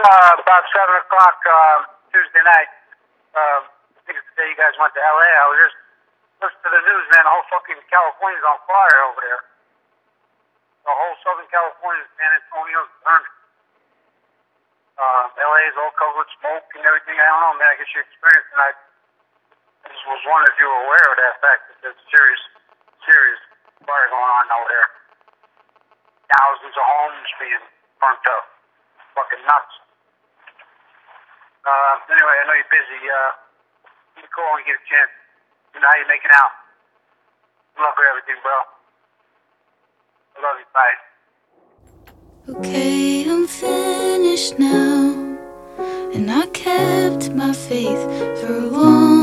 uh, about 7 o'clock uh, Tuesday night. Uh, I think it's the day you guys went to L.A. I was just listening to the news, man. The whole fucking California's on fire over there. The whole Southern California, San Antonio's burning. Uh, LA is all covered with smoke and everything. I don't know, man. I guess you experienced it. I just was wondering if you were aware of that fact that there's serious, serious fire going on over there. Thousands of homes being burnt up. Fucking nuts. Uh, anyway, I know you're busy. Uh, you can call when you get a chance. You know how you're making out. Luck with everything, bro. I love you. Bye. Okay, I'm finished now. And I kept my faith for a long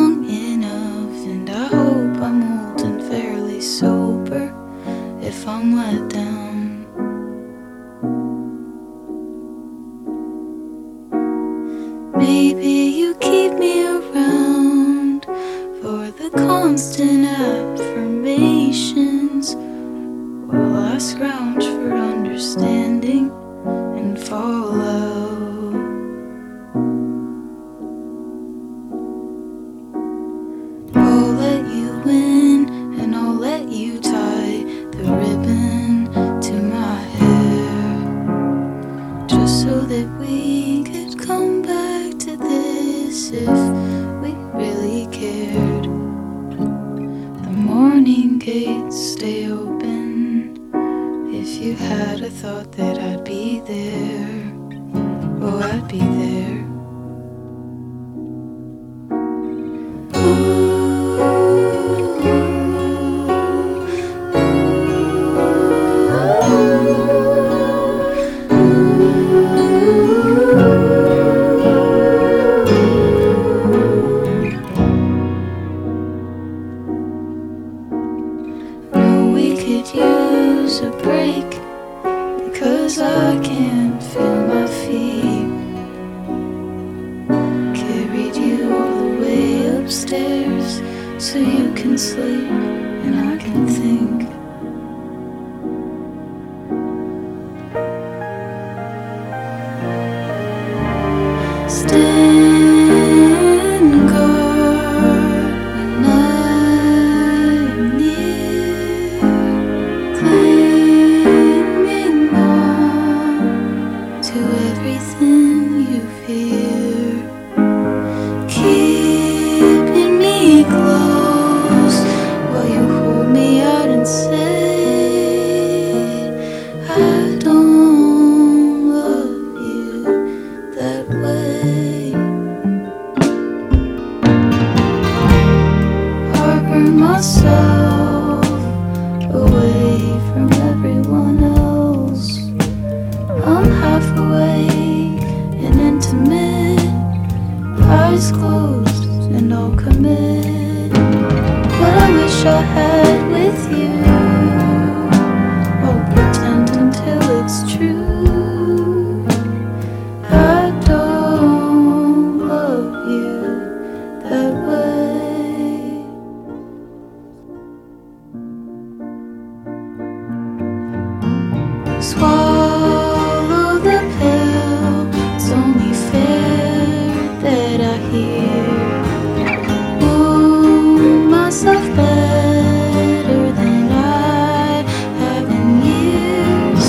myself better than I have in years.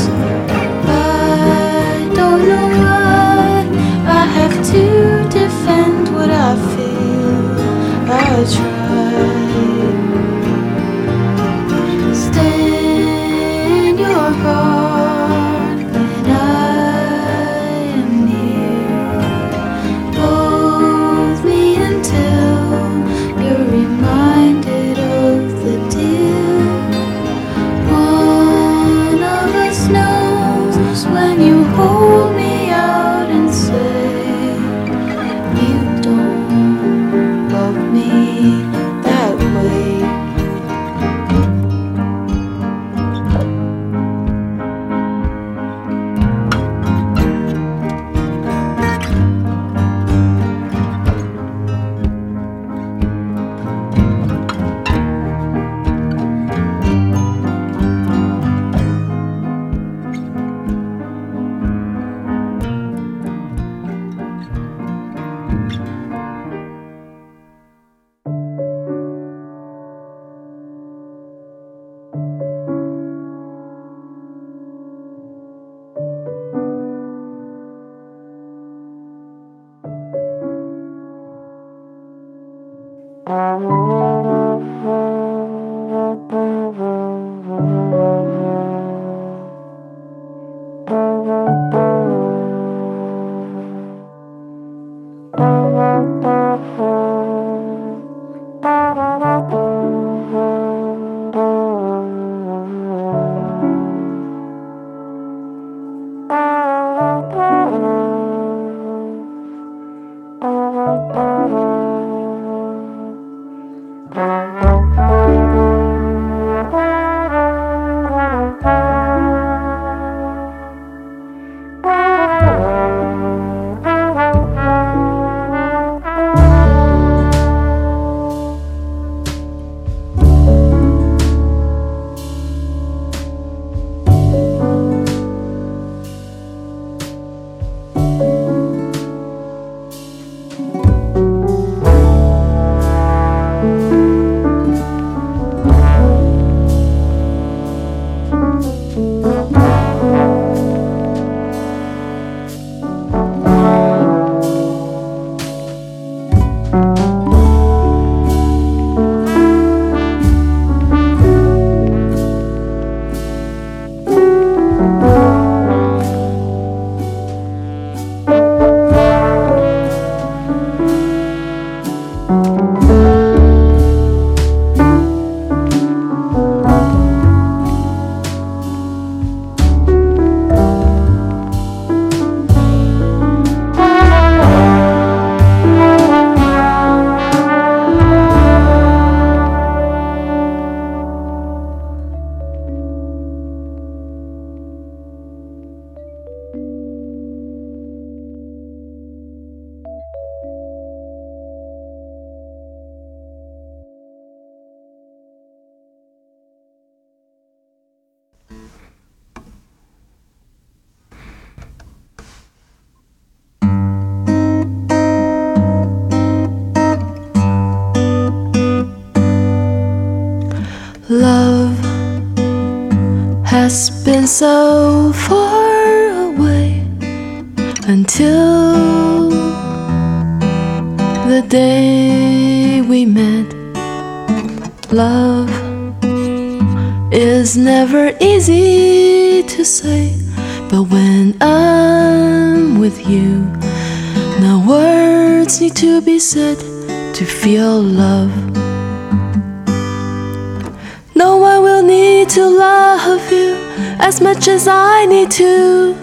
I don't know why I have to defend what I feel. I try. Has been so far away until the day we met. Love is never easy to say, but when I'm with you, no words need to be said to feel love. To love you as much as I need to.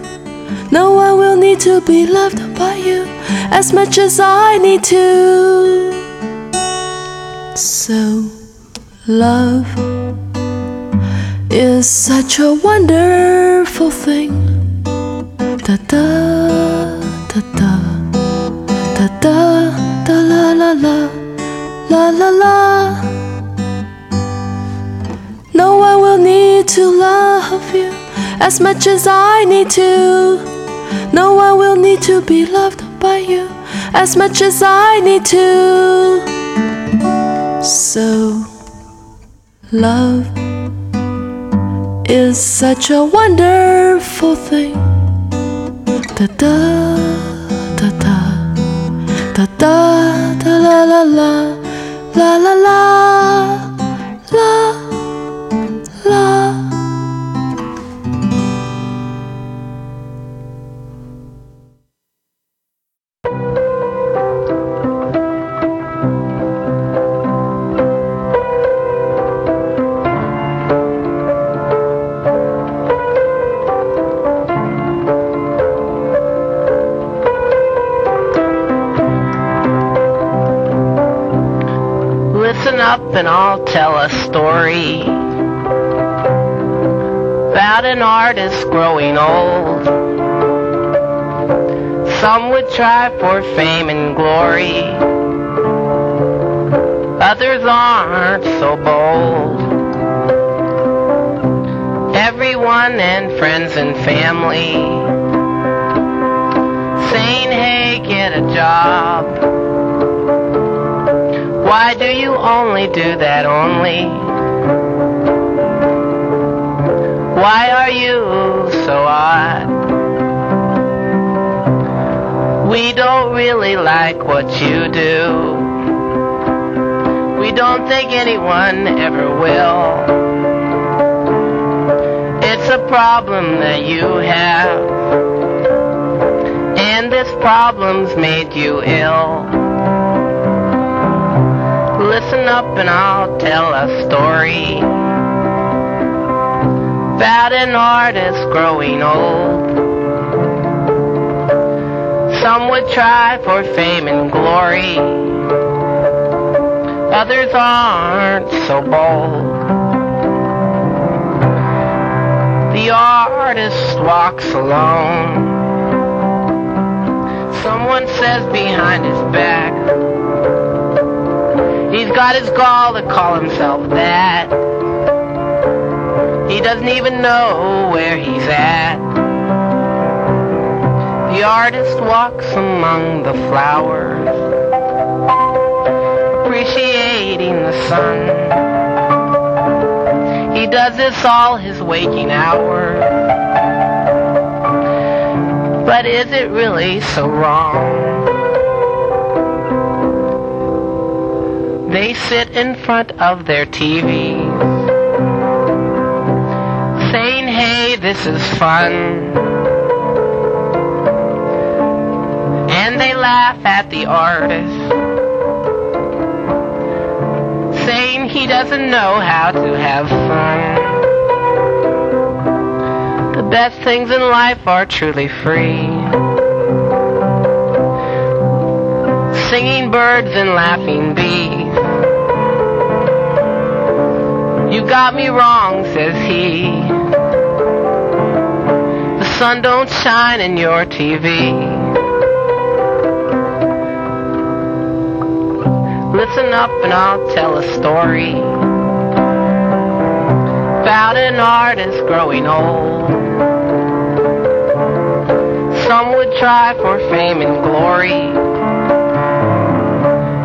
No one will need to be loved by you as much as I need to. So, love is such a wonderful thing. Da da da da da da da la la la la la la. To love you as much as I need to. No one will need to be loved by you as much as I need to. So, love is such a wonderful thing. Da da da da da da da la la la la la la and I'll tell a story about an artist growing old. Some would try for fame and glory, others aren't so bold. Everyone and friends and family saying, hey, get a job. Why do you only do that only? Why are you so odd? We don't really like what you do. We don't think anyone ever will. It's a problem that you have. And this problems made you ill. Listen up and I'll tell a story about an artist growing old. Some would try for fame and glory, others aren't so bold. The artist walks alone. Someone says behind his back, he's got his gall to call himself that. He doesn't even know where he's at. The artist walks among the flowers, appreciating the sun. He does this all his waking hours. But is it really so wrong? They sit in front of their TVs, saying, hey, this is fun. And they laugh at the artist, saying he doesn't know how to have fun. The best things in life are truly free. Singing birds and laughing bees. You got me wrong, says he. The sun don't shine in your TV. Listen up and I'll tell a story about an artist growing old. Some would try for fame and glory,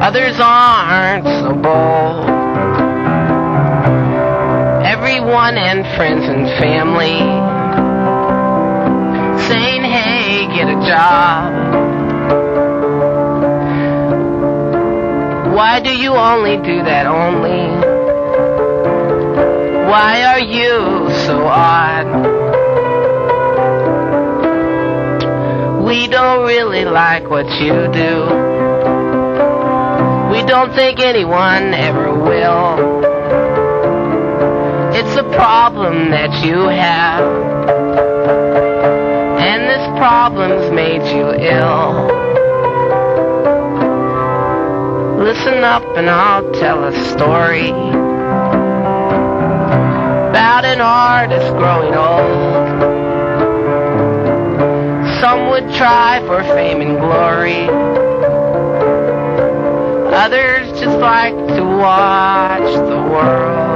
others aren't so bold. Everyone and friends and family saying, hey, get a job. Why do you only do that only? Why are you so odd? We don't really like what you do. We don't think anyone ever will. It's a problem that you have. And this problem's made you ill. Listen up and I'll tell a story about an artist growing old. Some would try for fame and glory. Others just like to watch the world.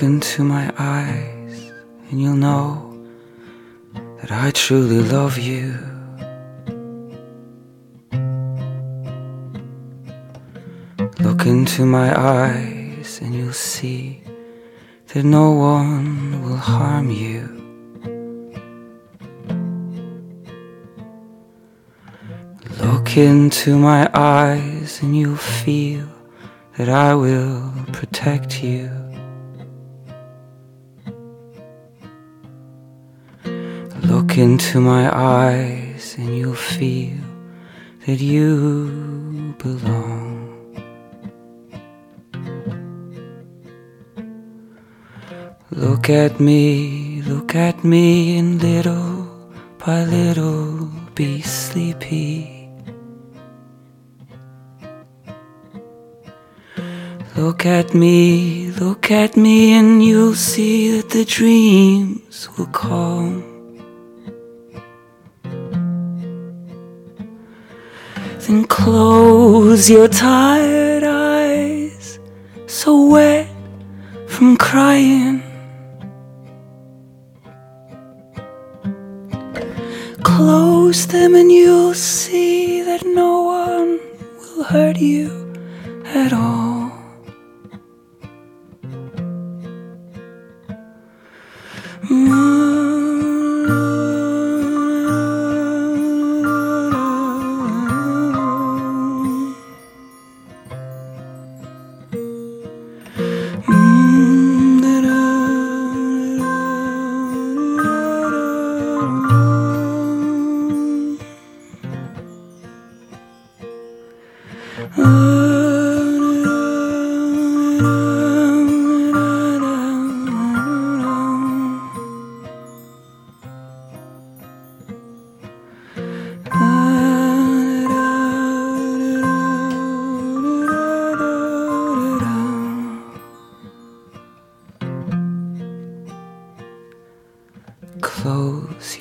Look into my eyes and you'll know that I truly love you. Look into my eyes and you'll see that no one will harm you. Look into my eyes and you'll feel that I will protect you. Look into my eyes and you'll feel that you belong. Look at me, look at me, and little by little be sleepy. Look at me, look at me, and you'll see that the dreams will come. Then close your tired eyes, so wet from crying. Close them and you'll see that no one will hurt you at all.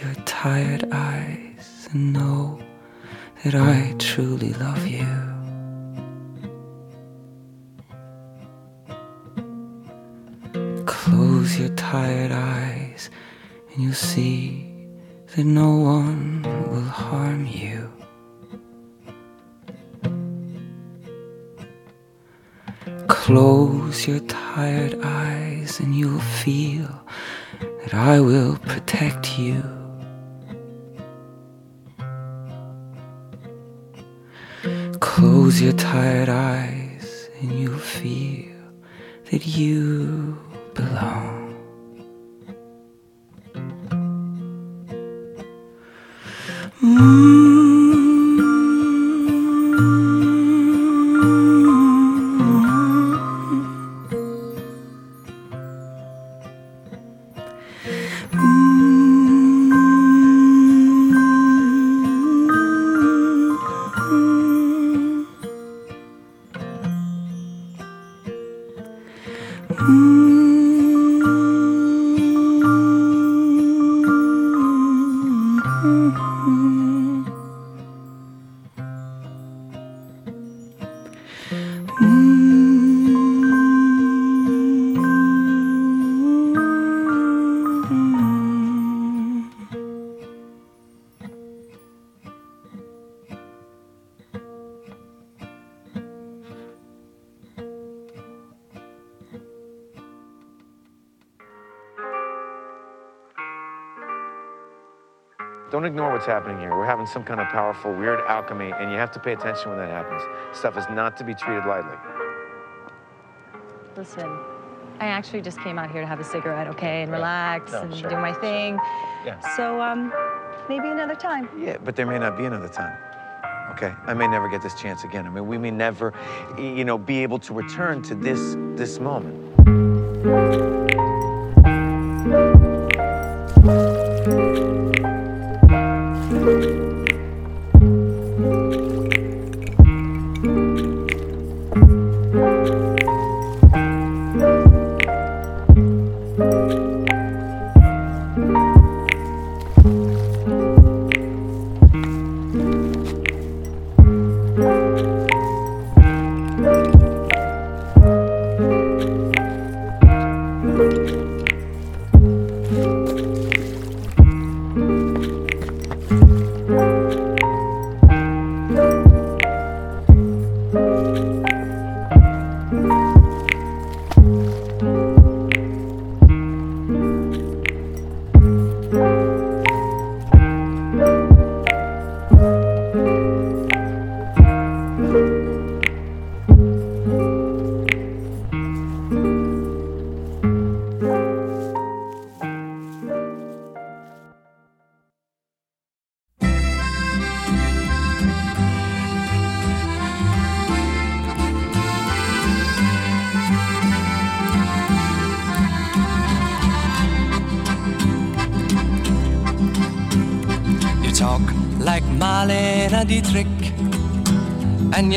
Your tired eyes and know that I truly love you. Close your tired eyes and you'll see that no one will harm you. Close your tired eyes and you'll feel that I will protect you. Close your tired eyes and you'll feel that you belong. Don't ignore happening here. We're having some kind of powerful, weird alchemy, and you have to pay attention when that happens. Stuff is not to be treated lightly. Listen, I actually just came out here to have a cigarette, okay, and relax No, and sure, do my thing. Yeah. So, um, maybe another time. Yeah, but there may not be another time. Okay, I may never get this chance again. I mean, we may never, you know, be able to return to this this moment.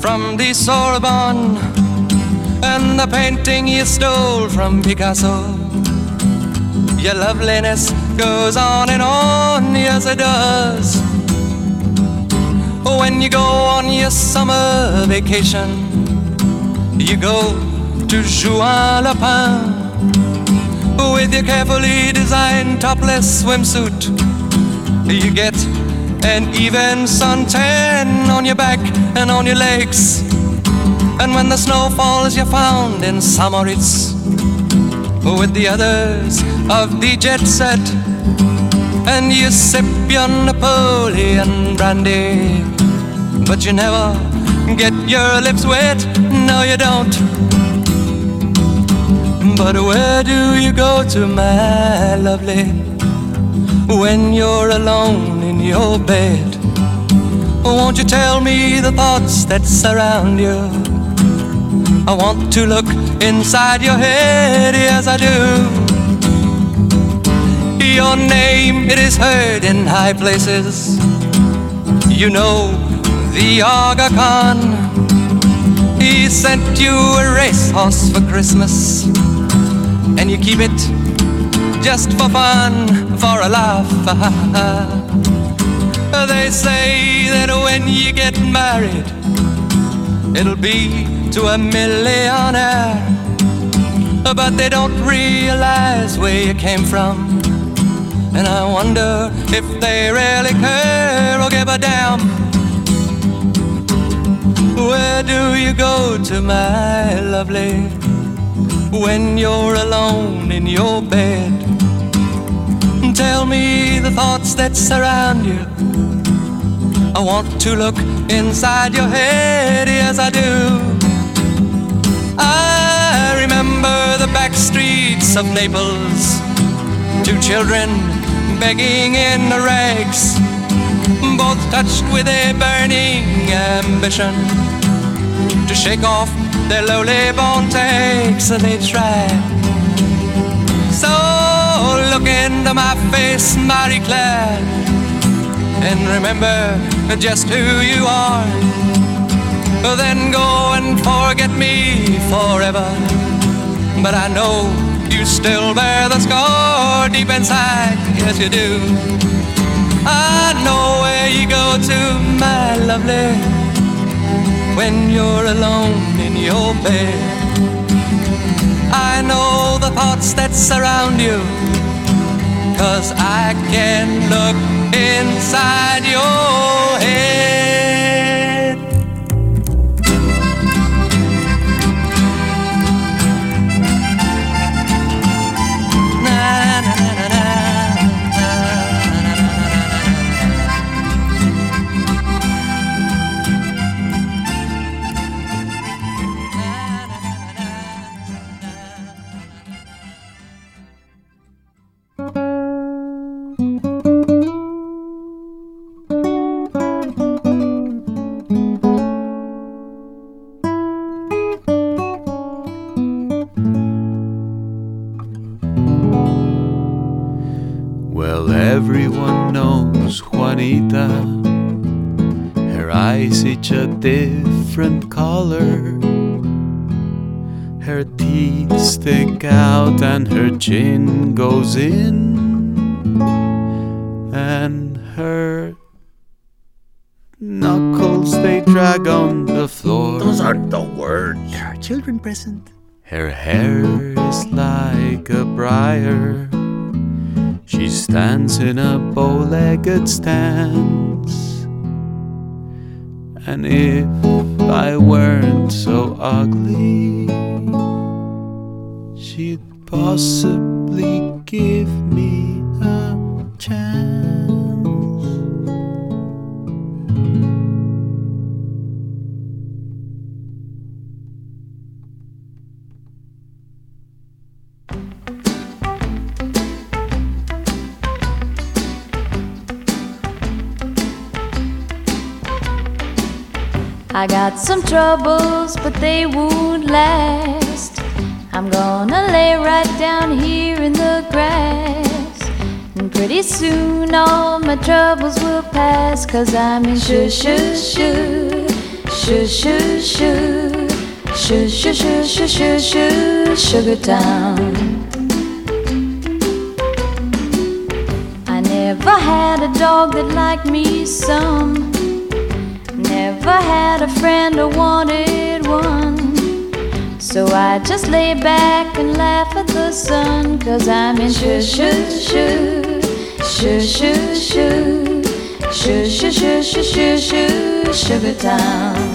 from the Sorbonne and the painting you stole from Picasso. Your loveliness goes on and on, yes, it does. When you go on your summer vacation, you go to Juan-les-Pins with your carefully designed topless swimsuit. You get an even suntan on your back and on your legs. And when the snow falls, you're found in St. Moritz with the others of the jet set. And you sip your Napoleon brandy, but you never get your lips wet. No, you don't. But where do you go to, my lovely, when you're alone your bed? Won't you tell me the thoughts that surround you? I want to look inside your head, yes, I do. Your name, it is heard in high places. You know the Aga Khan. He sent you a racehorse for Christmas, and you keep it just for fun, for a laugh. they say that when you get married, it'll be to a millionaire. But they don't realize where you came from. And I wonder if they really care or give a damn. Where do you go to, my lovely, when you're alone in your bed? Tell me the thoughts that surround you. I want to look inside your head, yes, I do. I remember the back streets of Naples, two children begging in the rags, both touched with a burning ambition to shake off their lowly born takes. They try. Into my face, Marie Claire, and remember just who you are. Then go and forget me forever. But I know you still bear the scar deep inside. Yes, you do. I know where you go to, my lovely, when you're alone in your bed. I know the thoughts that surround you, cause I can look inside your head. Her teeth stick out and her chin goes in. And her knuckles they drag on the floor. Those aren't the words. There are children present. Her hair is like a briar. She stands in a bow legged stance. And if I weren't so ugly, she'd possibly give me a chance. I got some troubles, but they won't last. I'm gonna lay right down here in the grass. And pretty soon all my troubles will pass. Cause I'm in shoo shoo shoo, shoo shoo shoo, shoo shoo shoo shoo shoo shoo, Sugar Town. I never had a dog that liked me some. Never had a friend or wanted one. So I just lay back and laugh at the sun. Cause I'm in shoo shoo shoo, shoo shoo shoo, shoo shoo shoo shoo shoo shoo, Sugar Town.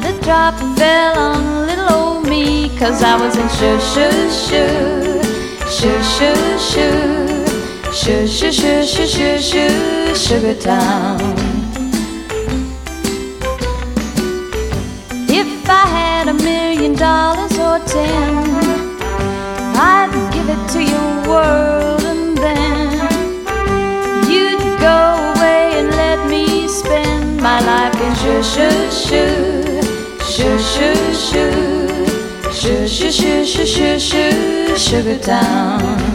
Not a drop fell on little old me. Cause I was in shoo shoo shoo, shoo shoo shoo, shoo shoo shoo shoo shoo shoo, Sugar Town. If I had a million dollars or ten. I'd give it to your world and then you'd go away and let me spend my life in shoo shoo shoo, shoo shoo shoo, shoo shoo shoo shoo Sugar Town.